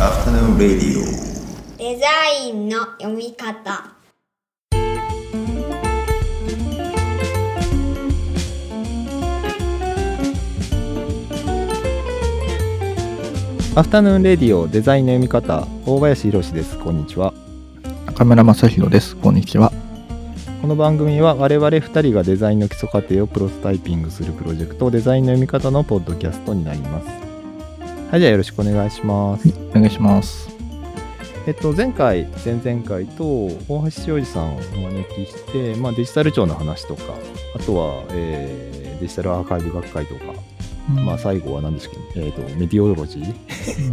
Afternoon Radio. デザインの読み方。アフタヌーンレディオデザインの読み方。大林博です。こんにちは。中村正弘です。こんにちは。この番組は我々2人がデザインの基礎過程をプロトタイピングするプロジェクトデザインの読み方のポッドキャストになりますはいじゃあよろしくお願いします。お願いします。えっと前回前々回と大橋洋二さんをお招きして、まあ、デジタル庁の話とかあとは、えーデジタルアーカイブ学会とか、まあ最後は何でしたっけ、えー、とメディオロジー？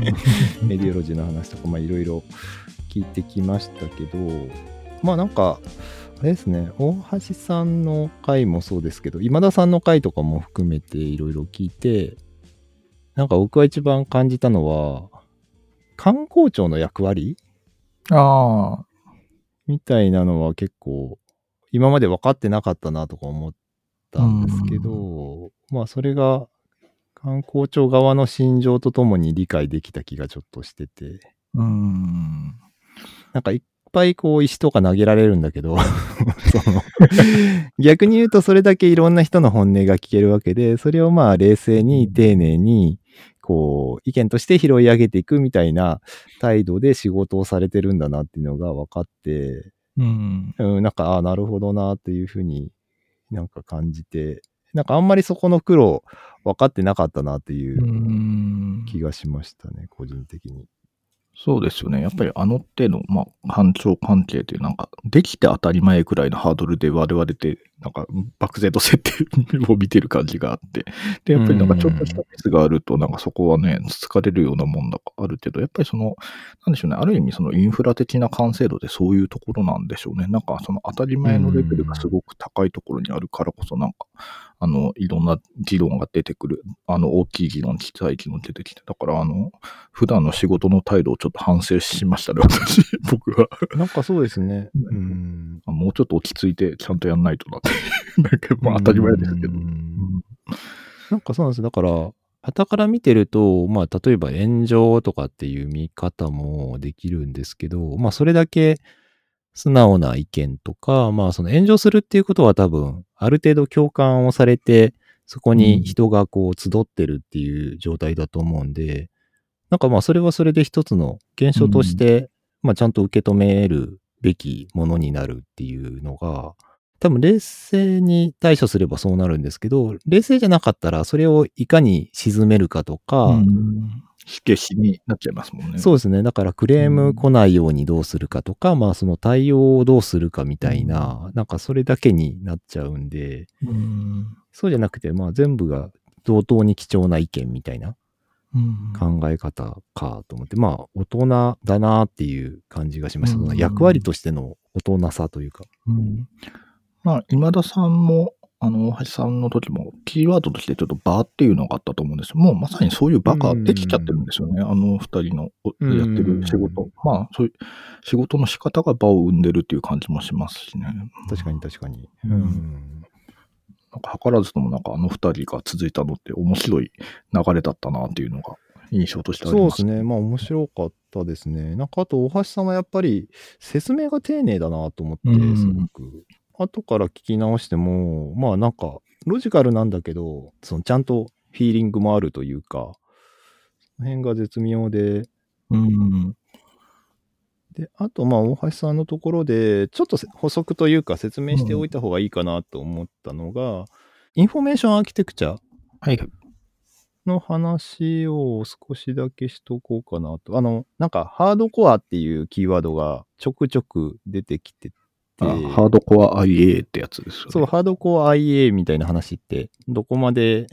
メディオロジーの話とか、まあいろいろ聞いてきましたけど、まあなんか、あれですね、大橋さんの回もそうですけど、今田さんの回とかも含めていろいろ聞いて、なんか僕は一番感じたのは、観光庁の役割？ああ、みたいなのは結構、今まで分かってなかったなとか思ったんですけど、まあそれが観光庁側の心情とともに理解できた気がちょっとしてて、うーん。なんかいっぱいこう石とか投げられるんだけど、その逆に言うとそれだけいろんな人の本音が聞けるわけで、それをまあ冷静に丁寧にこう意見として拾い上げていくみたいな態度で仕事をされてるんだなっていうのが分かって、うん。うん、なんか、ああ、なるほどなっていうふうになんか感じて、なんかあんまりそこの苦労分かってなかったなっていううん気がしましたね、個人的に。そうですよね。やっぱりあの手の、まあ、官庁関係っていう、なんか、できて当たり前くらいのハードルで我々で、なんか、漠然と設定を見てる感じがあって。で、やっぱりなんかちょっとしたミスがあると、なんかそこはね、疲れるようなもんだあるけど、やっぱりその、なんでしょうね、ある意味そのインフラ的な完成度でそういうところなんでしょうね。なんかその当たり前のレベルがすごく高いところにあるからこそ、なんか、あの、いろんな議論が出てくる。あの、大きい議論、小さい議論出てきて。だから、あの、普段の仕事の態度をちょっと反省しましたね、私、僕は。なんかそうですね。うん。もうちょっと落ち着いてちゃんとやんないとなって。なんか、まあ当たり前ですけど。ううんんなんかそうなんです。だから、傍から見てると、まあ、例えば炎上とかっていう見方もできるんですけど、まあ、それだけ素直な意見とか、まあ、その炎上するっていうことは多分、ある程度共感をされて、そこに人がこう集ってるっていう状態だと思うんで、なんかまあ、それはそれで一つの現象として、まあ、ちゃんと受け止めるべきものになるっていうのが、多分冷静に対処すればそうなるんですけど、冷静じゃなかったらそれをいかに沈めるかとか、うん火消しになっちゃいますもんね。そうですね。だからクレーム来ないようにどうするかとか、まあその対応をどうするかみたいな、なんかそれだけになっちゃうんで、うん。そうじゃなくて、まあ全部が同等に貴重な意見みたいなうん考え方かと思って、まあ大人だなっていう感じがしました。役割としての大人さというか。うんまあ、今田さんも、あの、大橋さんの時も、キーワードとしてちょっと場っていうのがあったと思うんですよ。もうまさにそういう場ができちゃってるんですよね。あの二人のやってる仕事。まあ、そういう仕事の仕方が場を生んでるっていう感じもしますしね。確かに確かに。ううんん。なんか図らずともなんかあの二人が続いたのって面白い流れだったなっていうのが印象としてありま。そうですすね。まあ面白かったですね。なんかあと大橋さんはやっぱり説明が丁寧だなと思ってうん、すごく。後から聞き直しても、まあなんかロジカルなんだけど、そのちゃんとフィーリングもあるというか、その辺が絶妙で、うん。で、あとまあ大橋さんのところで、ちょっとせ補足というか説明しておいた方がいいかなと思ったのが、 information architecture はい。の話を少しだけしとこうかなと。あの、なんか、ハードコアっていうキーワードがちょくちょく出てきてハードコア IA ってやつですよね。そう、ハードコア IA みたいな話って、どこまで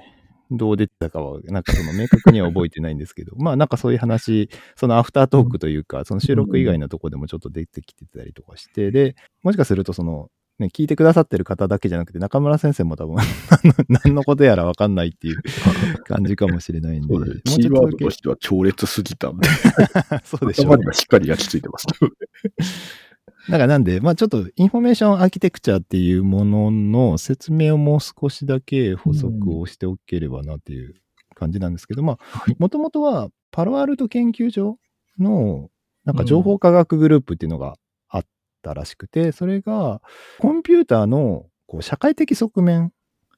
どう出てたかは、なんかその明確には覚えてないんですけど、まあなんかそういう話、そのアフタートークというか、その収録以外のとこでもちょっと出てきてたりとかして、で、もしかするとその、ね、聞いてくださってる方だけじゃなくて、中村先生も多分 何の、ことやらわかんないっていう 感じかもしれないんで、キーワードとしては強烈すぎたんで、そうでしょ頭にはしっかり焼き付いてます。だからなんで、まあちょっと information architecture っていうものの説明をもう少しだけ補足をしておければなっていう感じなんですけど、まあはい。もともとはパロアルト研究所の、なんか情報科学グループっていうのがあったらしくて、それが、コンピューターのこう社会的側面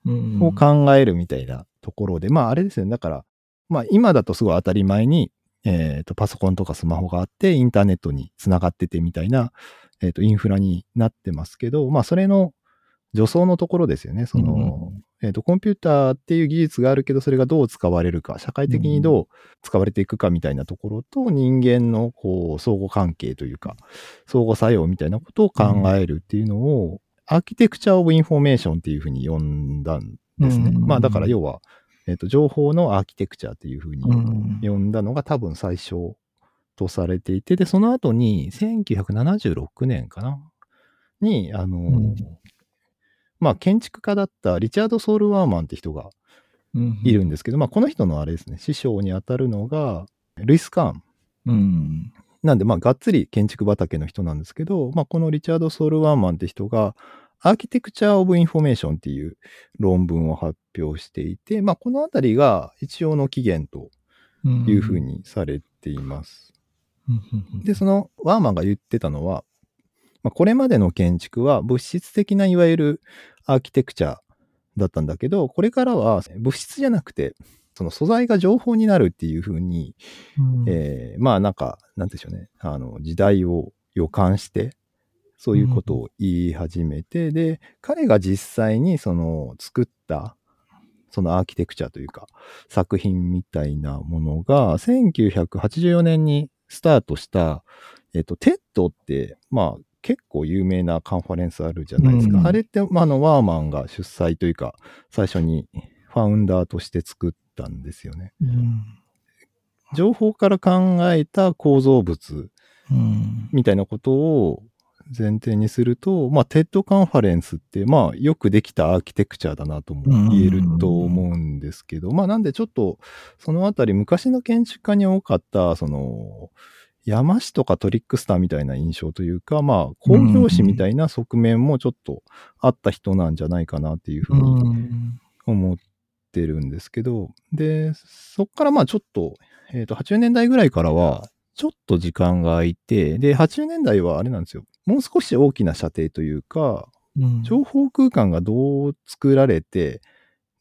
うんを考えるみたいなところで、まああれですよね。だから、まあ今だとすごい当たり前に、えっ、と、パソコンとかスマホがあって、インターネットにつながっててみたいな、えっ、と、インフラになってますけど、まあそれの助走のところですよね。その、えっ、と、コンピューターっていう技術があるけど、それがどう使われるか、社会的にどう使われていくかみたいなところと、人間のこう、相互関係というか、相互作用みたいなことを考えるっていうのを、 architecture of information っていうふうに呼んだんですね。うんまあだから要は、えっ、と、情報のアーキテクチャっていうふうにうん呼んだのが多分最初とされていて、で、その後に1976年かな？に、あの、うんまあ建築家だったリチャード・ソールワーマンって人がいるんですけど、まあこの人のあれですね、師匠にあたるのが、ルイス・カーン。うん。なんで、まあ、がっつり建築畑の人なんですけど、まあ、このリチャード・ソールワーマンって人が、アーキテクチャー・オブ・インフォメーションっていう論文を発表していて、まあ、このあたりが一応の起源というふうにされています。うん。で、そのワーマンが言ってたのは、まあ、これまでの建築は物質的ないわゆるアーキテクチャだったんだけど、これからは物質じゃなくて、その素材が情報になるっていうふうに、うん。えーまあなんか、なんでしょうね、あの、時代を予感して、そういうことを言い始めて、で、彼が実際にその作った、そのアーキテクチャというか、作品みたいなものが、1984年にスタートした、えっ、と、 TEDって、まあ、結構有名なカンファレンスあるじゃないですか。うんあれって、まあ、あの、ワーマンが主催というか、最初にファウンダーとして作ったんですよね。うん。情報から考えた構造物うん。みたいなことを前提にすると、まあ、 TEDカンファレンスって、まあ、よくできたアーキテクチャだなとも言えると思うんですけど、まあ、なんでちょっと、そのあたり、昔の建築家に多かった、その、山師とかトリックスターみたいな印象というか、まあ、興行師みたいな側面もちょっとあった人なんじゃないかなっていうふうにうん。思ってるんですけど、で、そっからまあちょっと、えっ、と、80年代ぐらいからは、ちょっと時間が空いて、で、80年代はあれなんですよ。もう少し大きな射程というか、うん。情報空間がどう作られて、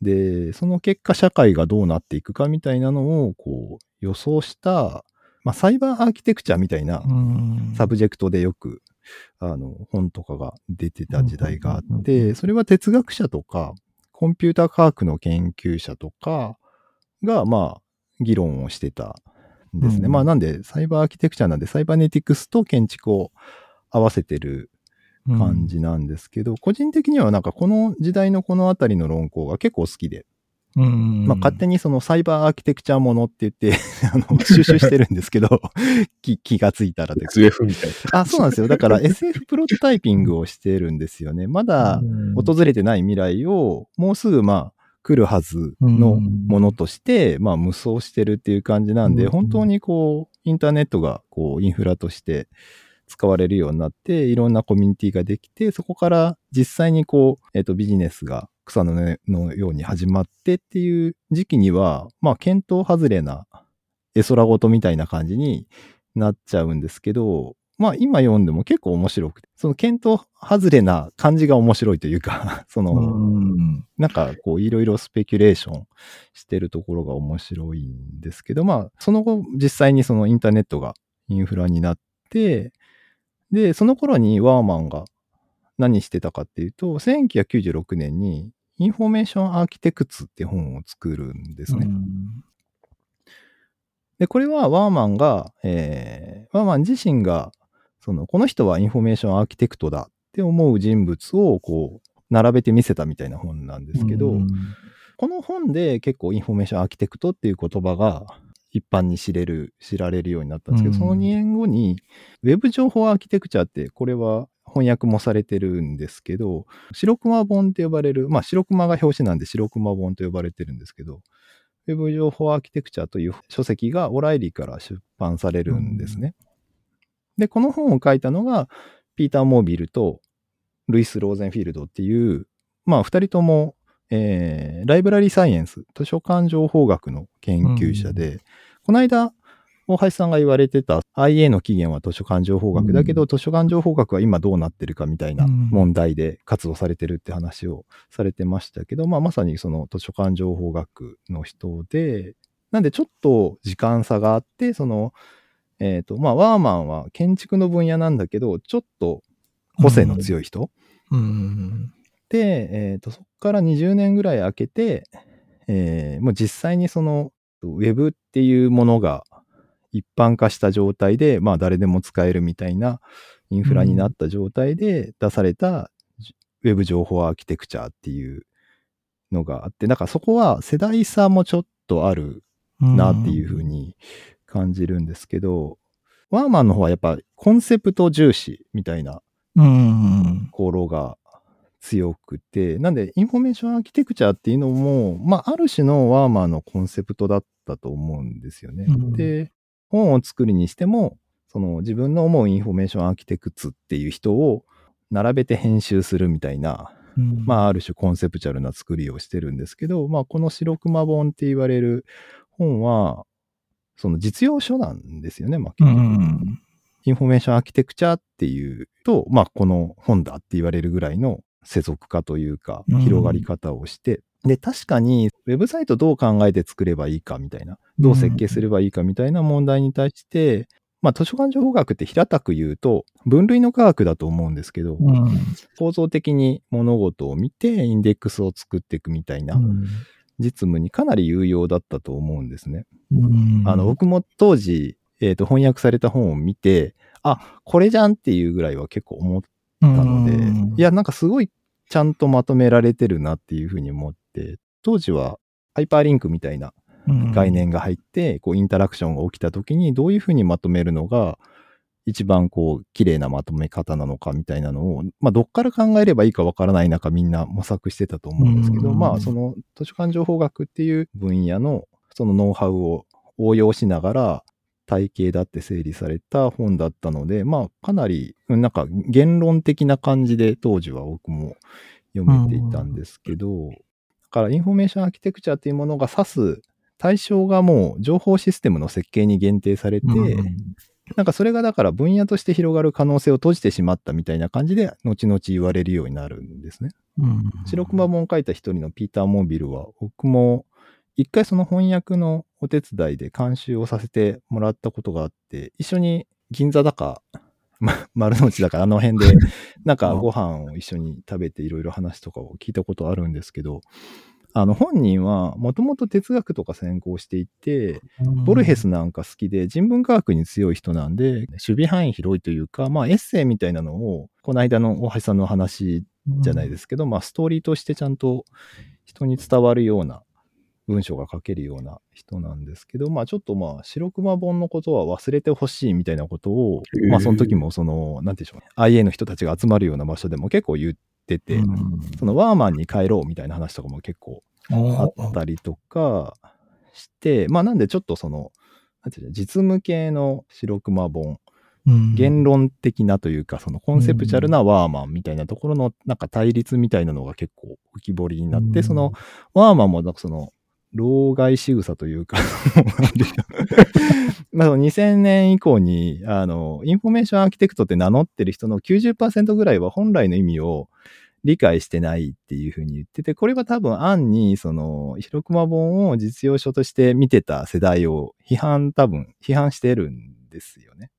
で、その結果社会がどうなっていくかみたいなのを、こう、予想した、まあ、サイバーアーキテクチャみたいなうん。サブジェクトでよく、あの、本とかが出てた時代があって、それは哲学者とか、コンピューター科学の研究者とかが、まあ、議論をしてたんですね。うん。まあ、なんで、サイバーアーキテクチャなんで、サイバネティクスと建築を合わせてる感じなんですけど、個人的にはなんかこの時代のこのあたりの論考が結構好きで、うん。まあ勝手にそのサイバーアーキテクチャものって言って、あの、収集してるんですけど、気気がついたらで SF みたいあ、そうなんですよ。だから SF プロトタイピングをしてるんですよね。まだな。訪れてない未来をもうすぐまあ来るはずのものとして、まあ無双してるっていう感じなんで、うん本当にこう、インターネットがこう、インフラとして使われるようになって、いろんなコミュニティができて、そこから実際にこう、えっ、と、ビジネスが草の根のように始まってっていう時期には、まあ、検討外れな絵空事みたいな感じになっちゃうんですけど、まあ今読んでも結構面白くて、その検討外れな感じが面白いというか、その、うん。なんかこういろいろスペキュレーションしてるところが面白いんですけど、まあその後実際にそのインターネットがインフラになって、で、その頃にワーマンが何してたかっていうと、1996年にインフォメーションアーキテクツって本を作るんですね。で、これはワーマンが、えー、ワーマン自身が、その、この人はインフォメーションアーキテクトだって思う人物を、こう、並べて見せたみたいな本なんですけど、うんこの本で結構インフォメーションアーキテクトっていう言葉が一般に知れる、知られるようになったんですけど、うんその2年後に、ウェブ情報アーキテクチャって、これは翻訳もされてるんですけど、白熊本って呼ばれる、まあ白熊が表紙なんで白熊本と呼ばれてるんですけど、ウェブ情報アーキテクチャという書籍がオライリーから出版されるんですね。で、この本を書いたのが、ピーター・モービルとルイス・ローゼンフィールドっていう、まあ二人とも、えーライブラリーサイエンス、図書館情報学の研究者で、この間、大橋さんが言われてた IA の起源は図書館情報学だけど、う図書館情報学は今どうなってるかみたいなうん。問題で活動されてるって話をされてましたけど、まあまさにその図書館情報学の人で、なんでちょっと時間差があって、その、えっ、と、まあワーマンは建築の分野なんだけど、ちょっと個性の強い人、うん。で、えっ、と、そこから20年ぐらい空けて、えーもう実際にその、ウェブっていうものが一般化した状態で、まあ誰でも使えるみたいなインフラになった状態で出された、ウェブ情報アーキテクチャっていうのがあって、だからそこは世代差もちょっとあるなっていうふうに感じるんですけど、ワーマンの方はやっぱコンセプト重視みたいなうん。ところが強くて、なんで、インフォメーションアーキテクチャっていうのも、まあ、ある種のワーマンのコンセプトだったと思うんですよね。うんで、本を作るにしても、その自分の思うインフォメーションアーキテクツっていう人を並べて編集するみたいな、うんまあ、ある種コンセプチャルな作りをしてるんですけど、まあ、この白熊本って言われる本は、その実用書なんですよね、まあ、う結局ん。インフォメーションアーキテクチャっていうと、まあ、この本だって言われるぐらいの世俗化というか、うん広がり方をして、で、確かに、ウェブサイトどう考えて作ればいいかみたいな、どう設計すればいいかみたいな問題に対して、まあ、図書館情報学って平たく言うと、分類の科学だと思うんですけど、うん。構造的に物事を見て、インデックスを作っていくみたいな実務にかなり有用だったと思うんですね。うんあの、僕も当時、えっ、と、翻訳された本を見て、あ、これじゃんっていうぐらいは結構思ったので、うん。いや、なんかすごいちゃんとまとめられてるなっていうふうに思って、当時はハイパーリンクみたいな概念が入って、こう、インタラクションが起きた時にどういうふうにまとめるのが、一番こう、綺麗なまとめ方なのかみたいなのを、まあ、どっから考えればいいかわからない中、みんな模索してたと思うんですけど、うん。まあ、その図書館情報学っていう分野の、そのノウハウを応用しながら、体系立って整理された本だったので、まあ、かなり、うんなんか、原論的な感じで当時は僕も読めていたんですけど、だから、インフォメーションアーキテクチャっていうものが指す対象がもう情報システムの設計に限定されて、なんかそれがだから分野として広がる可能性を閉じてしまったみたいな感じで、後々言われるようになるんですね。白熊本を書いた一人のピーター・モービルは、僕も一回その翻訳のお手伝いで監修をさせてもらったことがあって、一緒に銀座だか、ま 丸の内だかあの辺で、なんかご飯を一緒に食べていろいろ話とかを聞いたことあるんですけど、あの本人はもともと哲学とか専攻していて、ボルヘスなんか好きで人文科学に強い人なんで、守備範囲広いというか、まあエッセイみたいなのを、この間の大橋さんの話じゃないですすけど、まあストーリーとしてちゃんと人に伝わるような文章が書けるような人なんですけど、まあちょっとまあ白熊本のことは忘れてほしいみたいなことを、まあその時もその、なんていうんでしょう、IA の人たちが集まるような場所でも結構言ってて、そのワーマンに帰ろうみたいな話とかも結構あったりとかして、まあなんでちょっとその、なんていうの実務系の白熊本、原論的なというか、そのコンセプチャルなワーマンみたいなところのなんか対立みたいなのが結構浮き彫りになって、そのワーマンもなんかその、老害仕草というか、2000年以降に、あの、インフォメーションアーキテクトって名乗ってる人の90%ぐらいは本来の意味を理解してないっていうふうに言ってて、これは多分暗に、その、白熊本を実用書として見てた世代を批判、多分、批判してるんですよね。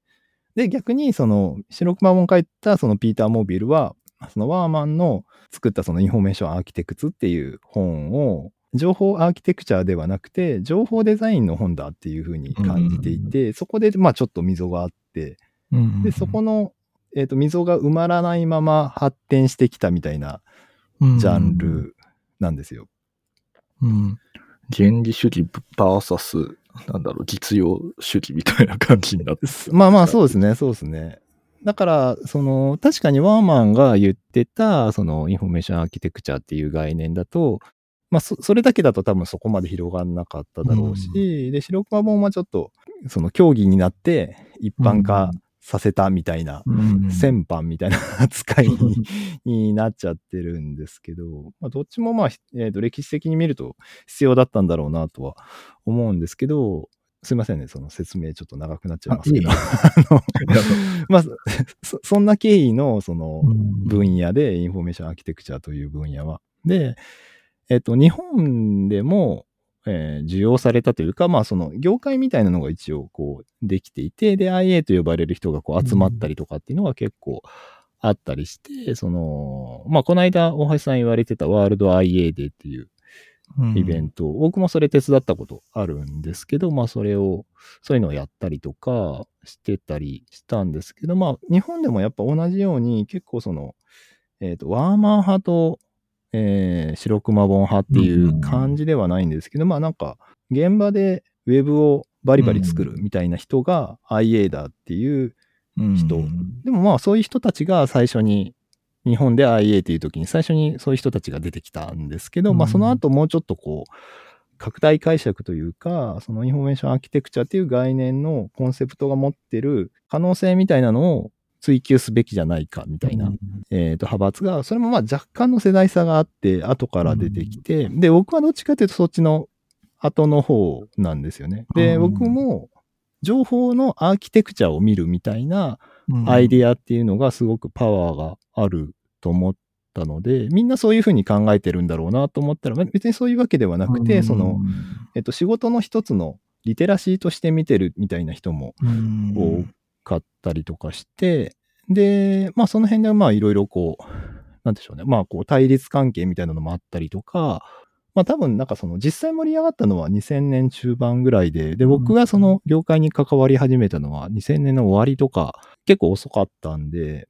で、逆に、その、白熊本書いたそのピーター・モービルは、そのワーマンの作ったそのインフォメーションアーキテクツっていう本を、情報アーキテクチャではなくて、情報デザインの本だっていうふうに感じていて、そこで、まあちょっと溝があって、で、そこの、えっ、と、溝が埋まらないまま発展してきたみたいなのジャンルなんですよ。うん。原理主義 VS、なんだろう、実用主義みたいな感じになってまあまあそうですね、そうですね。だから、その、確かにワーマンが言ってた、その、インフォメーションアーキテクチャっていう概念だと、まあそ、それだけだと多分そこまで広がらなかっただろうし、で、白熊本はちょっと、その、狭義になって一般化させたみたいな、戦犯みたいな扱いに になっちゃってるんですけど、まあ、どっちもまあ、えーと歴史的に見ると必要だったんだろうなとは思うんですけど、すいませんね、その説明ちょっと長くなっちゃいますけど。あ のまあ、そそんな経緯のその分野で、インフォメーションアーキテクチャという分野は。で、えっと、日本でも、えー需要されたというか、まあ、その業界みたいなのが一応こうできていて、で、IA と呼ばれる人がこう集まったりとかっていうのが結構あったりして、その、まあ、この間、大橋さん言われてたワールド IA デーっていうイベント、僕もそれ手伝ったことあるんですけど、まあそれを、そういうのをやったりとかしてたりしたんですけど、まあ日本でもやっぱ同じように結構その、えっ、と、ワーマン派と、えー白熊本派っていう感じではないんですけど、まあなんか現場でウェブをバリバリ作るみたいな人が IA だっていう、人。うんでもまあそういう人たちが最初に日本で IA っていう時に最初にそういう人たちが出てきたんですけど、うんまあその後もうちょっとこう拡大解釈というか、そのインフォメーションアーキテクチャっていう概念のコンセプトが持ってる可能性みたいなのを追求すべきじゃないかみたいな、えーと派閥が、それもまあ若干の世代差があって、後から出てきて、で、僕はどっちかというとそっちの後の方なんですよね。で、うん。僕も情報のアーキテクチャを見るみたいなうん。アイデアっていうのがすごくパワーがあると思ったので、みんなそういうふうに考えてるんだろうなと思ったら、ま別にそういうわけではなくて、その、えっと、仕事の一つのリテラシーとして見てるみたいな人もうん。多かったりとかして、で、まあその辺でまあいろいろこう、なんでしょうね、まあこう対立関係みたいなのもあったりとか、まあ多分なんかその実際盛り上がったのは2000年中盤ぐらいで、で、僕がその業界に関わり始めたのは2000年の終わりとか結構遅かったんで、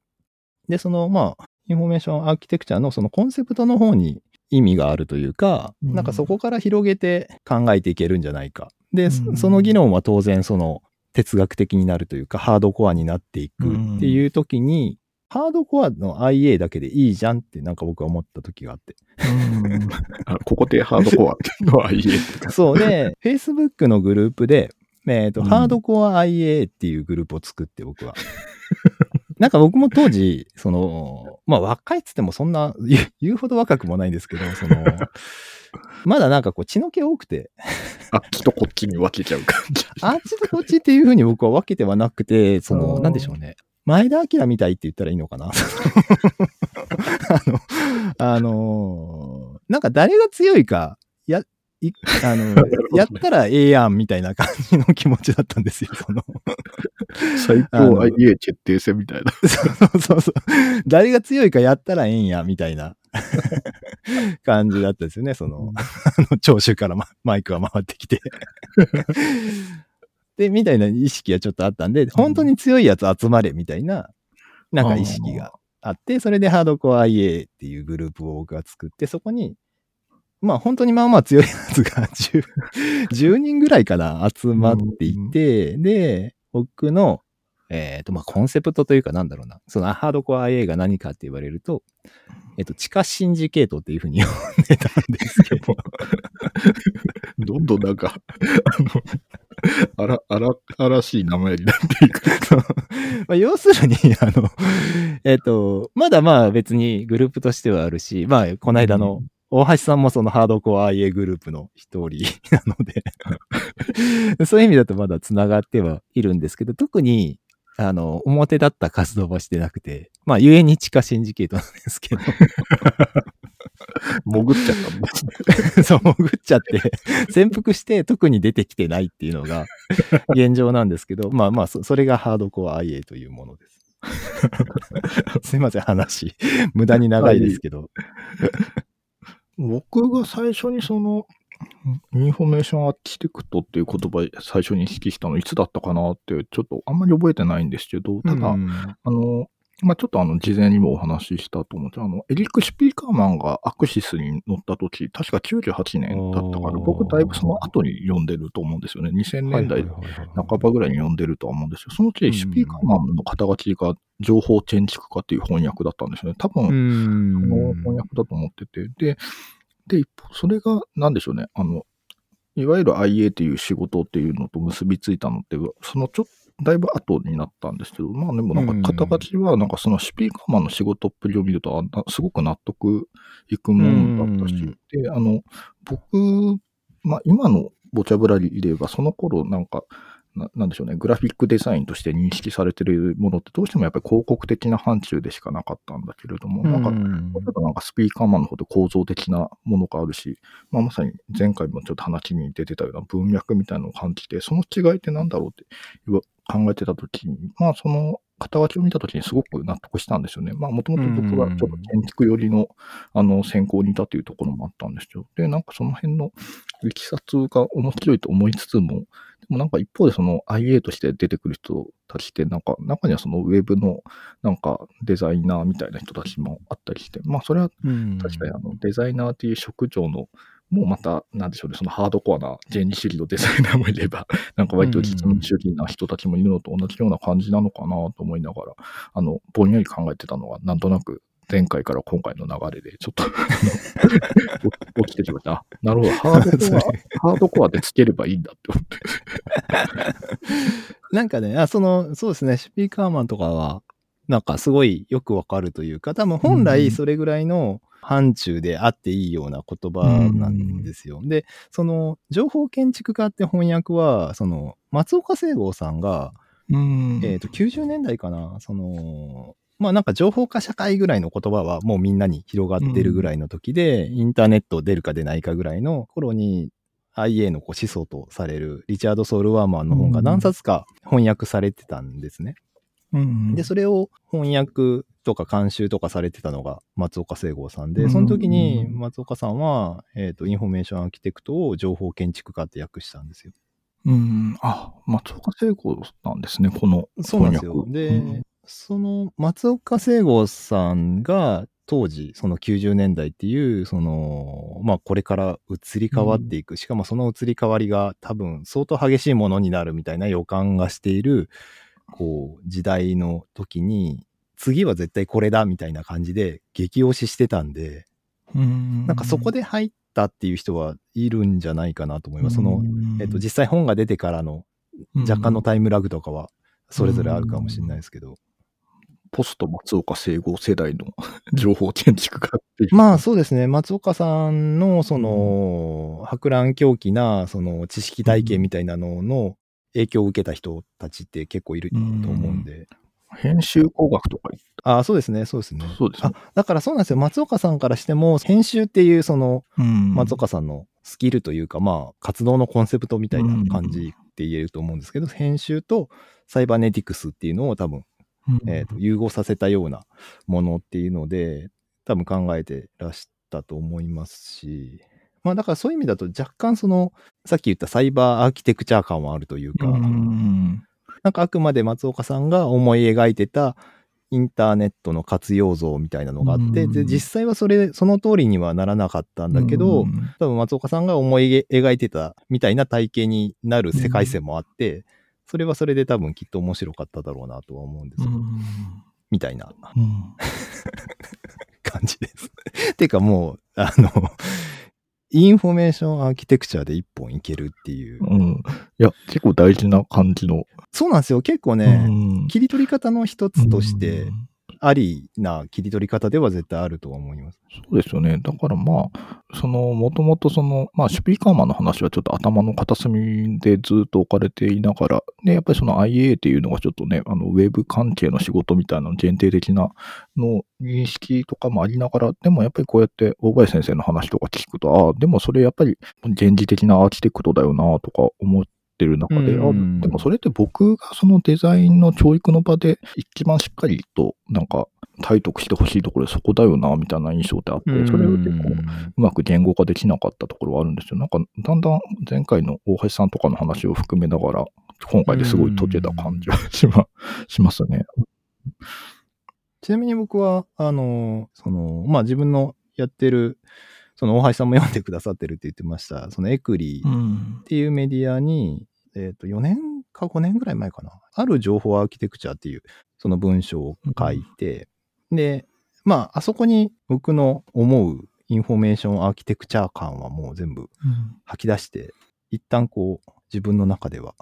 で、そのまあ、インフォメーションアーキテクチャのそのコンセプトの方に意味があるというか、うんなんかそこから広げて考えていけるんじゃないか。で、うん。その議論は当然その哲学的になるというか、ハードコアになっていくっていう時に、ハードコアの IA だけでいいじゃんってなんか僕は思った時があって。うん。あここでハードコア。っていうのは IA ってそうで、Facebook のグループで、えっ、と、うん。ハードコア IA っていうグループを作って僕は。なんか僕も当時、その、まあ若いっつってもそんな言うほど若くもないんですけど、その、まだなんかこう血の気多くて、あっちとこっちに分けちゃう感じ。あっちとこっちっていうふうに僕は分けてはなくて、その、なんでしょうね。前田明みたいって言ったらいいのかな あの、あのーなんか誰が強いか、や、いあの、やったらええやんみたいな感じの気持ちだったんですよ。その、最高 IA 決定戦みたいな。そうそうそう。誰が強いかやったらええんや、みたいな感じだったですよね。その、あの聴取からママイクが回ってきて。で、みたいな意識がちょっとあったんで、本当に強いやつ集まれ、みたいな、なんか意識があって、それでハードコア IA っていうグループを僕が作って、そこに、まあ本当にまあまあ強いやつが 10, 10人ぐらいかな集まっていて、で、僕の、えっ、と、まあコンセプトというかなんだろうな、そのハードコア IA が何かって言われると、えっ、と、地下シンジケートっていうふうに呼んでたんですけど、どんどんなんか、あの、あら、あら、あらしい名前になっていく。まあ、要するに、あの、えっ、と、まだまあ別にグループとしてはあるし、まあ、この間の、大橋さんもそのハードコア IA グループの一人 なので、そういう意味だとまだ繋がってはいるんですけど、特に、あの、表立った活動はしてなくて、まあ、ゆえに地下シンジケートなんですけど、潜っちゃった。そう、潜っちゃって、潜伏して特に出てきてないっていうのが現状なんですけど、まあまあ、そそれがハードコア IA というものです。すいません、話。無駄に長いですけど。僕が最初にその、インフォメーションアーキテクトっていう言葉最初に意識したのいつだったかなって、ちょっとあんまり覚えてないんですけど、ただ、うん。あの、まあ、ちょっとあの、事前にもお話ししたと思うんですあの、エリック・シュピーカーマンがアクシスに載った時、確か98年だったから、僕だいぶその後に読んでると思うんですよね。2000年代半ばぐらいに読んでるとは思うんですよ。そのうん時、シュピーカーマンの肩書きが情報建築家っていう翻訳だったんですよね。多分、うんその翻訳だと思ってて。で、で、一方、それが、なんでしょうね。あの、いわゆる IA っていう仕事っていうのと結びついたのって、そのちょっと、だいぶ後になったんですけど、まあでもなんか肩書きは、なんかそのシュピーカーマンの仕事っぷりを見ると、すごく納得いくものだったし、うんで、あの、僕、まあ今のボキャブラリーで言えば、その頃なんか、ななんでしょうね、グラフィックデザインとして認識されてるものってどうしてもやっぱり広告的な範疇でしかなかったんだけれども、なんか、ちょっとなんかスピーカーマンの方で構造的なものがあるし、まあ、まさに前回もちょっと話に出てたような文脈みたいなのを感じて、その違いってなんだろうって考えてたときに、まあその肩書きを見たときにすごく納得したんですよね。まあもともと僕はちょっと建築寄りのあの専攻にいたというところもあったんですよ。で、なんかその辺のいきさつが面白いと思いつつも、でもなんか一方でその IA として出てくる人たちって、なんか中にはそのウェブのなんかデザイナーみたいな人たちもあったりして、まあそれはうん確かにあのデザイナーという職業のもうまた、なんでしょうね、そのハードコアな原理主義のデザイナーもいれば、なんか割と実務主義な人たちもいるのと同じような感じなのかなと思いながら、あの、ぼんやり考えてたのが、なんとなく前回から今回の流れで、ちょっと 起きてきました。あなるほど、ハードコア、ハードコアでつければいいんだって思って。なんかね、あ、その、そうですね、スピーカーマンとかは、なんかすごいよくわかるというか、多分本うん来それぐらいの範疇であっていいような言葉なんですよ。で、その、情報建築家って翻訳は、その、松岡正剛さんが、うんえっ、と、90年代かな、その、まあなんか情報化社会ぐらいの言葉はもうみんなに広がってるぐらいの時で、インターネット出るか出ないかぐらいの頃に IA のこう始祖とされるリチャード・ソール・ワーマンの本が何冊か翻訳されてたんですね。うんで、それを翻訳とか監修とかされてたのが松岡正剛さんで、うんその時に松岡さんは、えっ、と、インフォメーションアーキテクトを情報建築家って訳したんですよ。うん、あ、松岡聖子なんですね、このそうなんですよ。翻で、訳その松岡聖剛さんが当時、その90年代っていう、その、まあこれから移り変わっていく、しかもその移り変わりが多分相当激しいものになるみたいな予感がしている、こう、時代の時に、次は絶対これだみたいな感じで激推ししてたんで、うんなんかそこで入ったっていう人はいるんじゃないかなと思います。その、えっと、実際本が出てからの若干のタイムラグとかはそれぞれあるかもしれないですけど。ポスト松岡聖合世代の 情報建築家っていう。まあそうですね。松岡さんのその、博覧狂気なその知識体系みたいなのの影響を受けた人たちって結構いると思うんで。編集工学とか言っああ、そうですね。そうですね。そうですねあ、だからそうなんですよ。松岡さんからしても、編集っていうその、うん松岡さんのスキルというか、まあ、活動のコンセプトみたいな感じって言えると思うんですけど、編集とサイバネティクスっていうのを多分、えーと融合させたようなものっていうので、多分考えてらしたと思いますし、まあだからそういう意味だと若干その、さっき言ったサイバーアーキテクチャー感はあるというか、うんなんかあくまで松岡さんが思い描いてたインターネットの活用像みたいなのがあって、うんで、実際はそれ、その通りにはならなかったんだけど、うん多分松岡さんが思い描いてたみたいな体系になる世界線もあって、それはそれで多分きっと面白かっただろうなとは思うんですよ。みたいなうん。感じです。てかもう、あの、インフォメーションアーキテクチャで一本いけるっていう。うん。いや、結構大事な感じの。そうなんですよ。結構ね、うん切り取り方の一つとしてうんありな切り取り方では絶対あるとは思います。そうですよね。だからまあ、その、もともとその、まあ、シュピーカーマンの話はちょっと頭の片隅でずっと置かれていながら、で、やっぱりその IA っていうのがちょっとね、あの、ウェブ関係の仕事みたいなの限定的なの認識とかもありながら、でもやっぱりこうやって大林先生の話とか聞くと、ああ、でもそれやっぱり現実的なアーキテクトだよなとか思ってる中で、あうんでもそれって僕がそのデザインの教育の場で一番しっかりとなんか体得してほしいところでそこだよなみたいな印象ってあって、それを結構うまく言語化できなかったところはあるんですよ。なんかだんだん前回の大橋さんとかの話を含めながら、今回ですごい解けた感じはしましますね。ちなみに僕は、あの、その、まあ、自分のやってる、その大橋さんも読んでくださってるって言ってました、そのエクリんっ。ていうメディアに、えっ、と、4年か5年ぐらい前かな。ある情報アーキテクチャっていう、その文章を書いて、で、まあ、あそこに僕の思うインフォメーションアーキテクチャ観はもう全部吐き出して、一旦こう、自分の中では、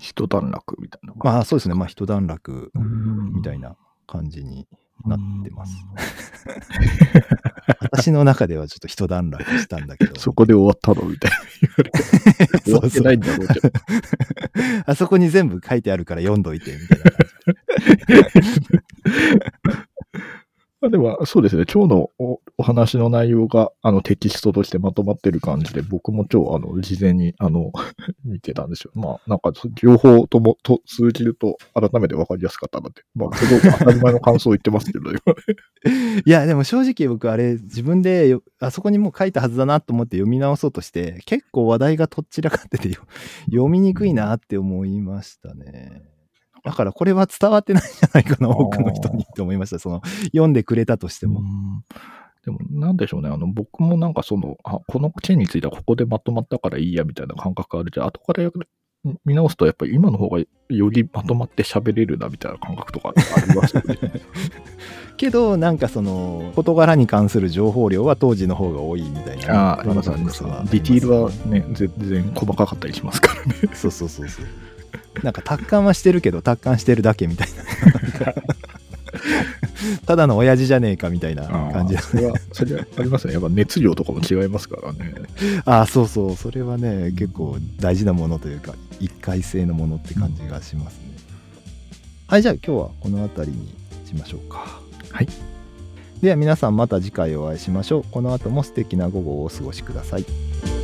一段落みたいな。まあそうですね、まあ一段落うんみたいな感じになってます。私の中ではちょっと一段落したんだけど。そこで終わったのみたいな。終わってないんだろうけど。あそこに全部書いてあるから読んどいて、みたいな感じ。まあでも、そうですね。今日のおお話の内容が、あの、テキストとしてまとまってる感じで、僕も今日、あの、事前に、あの、見てたんですよ。まあ、なんか、両方とも、と、通じると、改めて分かりやすかったなって。まあ、すごく当たり前の感想を言ってますけど、今。いや、でも正直僕あれ自分でよあそこにもう書いたはずだなと思って読み直そうとして、結構話題がとっちらかっててよ読みにくいなって思いましたね。だからこれは伝わってないんじゃないかな、多くの人にって思いました。その、読んでくれたとしても。でも、なんでしょうね。あの、僕もなんかその、あ、この件についてはここでまとまったからいいや、みたいな感覚あるじゃん。後から見直すと、やっぱり今の方がよりまとまって喋れるな、みたいな感覚とかありますよね。けど、なんかその、事柄に関する情報量は当時の方が多いみたいな。ああ、ありますあります。ディティールはね、全然細かかったりしますからね。そうそうそうそう。なんか達観はしてるけど、達観してるだけみたいな。ただの親父じゃねえかみたいな感じあーそれは、それはありますね。やっぱ熱量とかも違いますからね。ああ、そうそう。それはね、結構大事なものというか、一回性のものって感じがしますね。はい、じゃあ今日はこの辺りにしましょうか。はい。では皆さんまた次回お会いしましょう。この後も素敵な午後をお過ごしください。